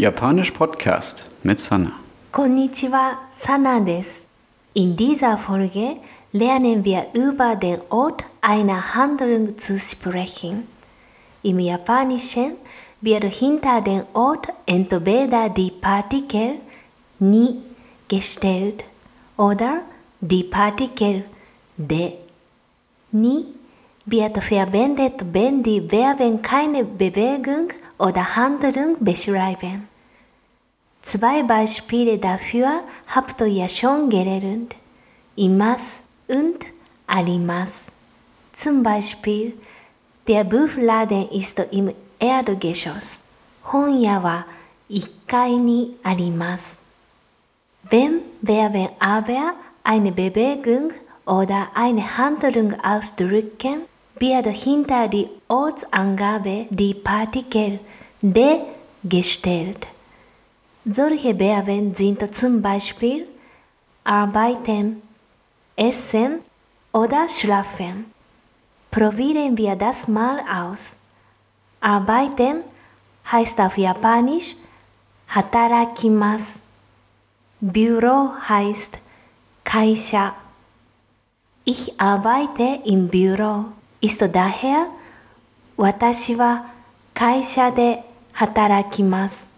Japanisch Podcast mit Sana. Konnichiwa, Sana des. In dieser Folge lernen wir über den Ort einer Handlung zu sprechen. Im Japanischen wird hinter den Ort entweder die Partikel ni gestellt oder die Partikel de. Ni wird verwendet, wenn die Verben keine Bewegung oder Handlung beschreiben. Zwei Beispiele dafür habt ihr schon gelernt. Imas und arimas. Zum Beispiel, der Buchladen ist im Erdgeschoss. Honya wa ikkai ni arimas. Wenn Verben aber eine Bewegung oder eine Handlung ausdrücken, wird hinter die Ortsangabe die Partikel de gestellt. Solche Verben sind zum Beispiel arbeiten, essen oder schlafen. Probieren wir das mal aus. Arbeiten heißt auf Japanisch hatarakimasu. Büro heißt Kaisha. Ich arbeite im Büro. Ist daher 私は会社で働きます。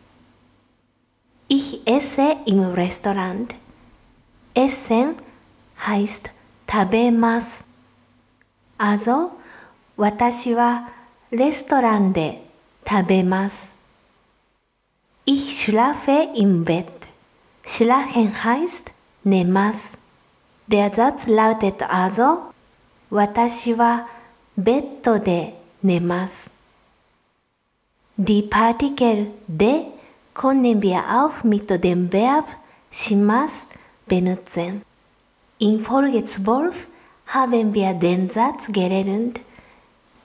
Ich esse im Restaurant. Essen heißt 食べます。Also 私はレストランで食べます。Ich schlafe im Bett. Schlafen heißt 寝ます。Der Satz lautet also 私はベッドで寝ます。Die Partikel de können wir auch mit dem Verb します benutzen. In Folge 12 haben wir den Satz gelernt.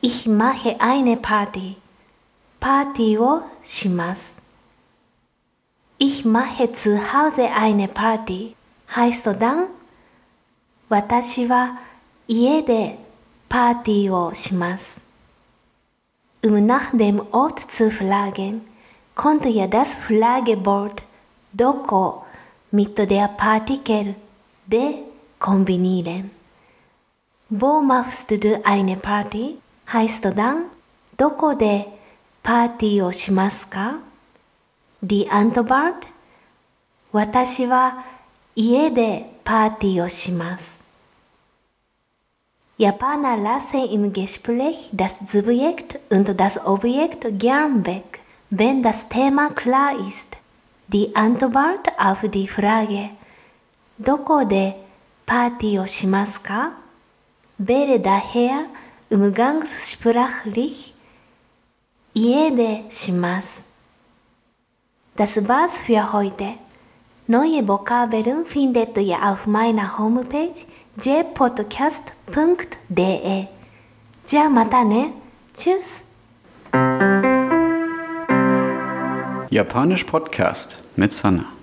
Ich mache eine Party. Party をします。Ich mache zu Hause eine Party. heißt dann 私は家でパーティーをします。Um nach dem Ort zu fragen, könnt ihr das Fragewort Doko mit der Partikel de kombinieren. Wo machst du eine Party? heißt dann どこでパーティーをしますか Die Antwort 私は家でパーティーをします。Japaner lassen im Gespräch das Subjekt und das Objekt gern weg, wenn das Thema klar ist. Die Antwort auf die Frage どこでパーティーをしますか wäre daher umgangssprachlich 家でします。Das war's für heute. Neue Vokabeln findet ihr auf meiner Homepage jpodcast.de. じゃあまたね。Tschüss. Japanisch Podcast mit Sana.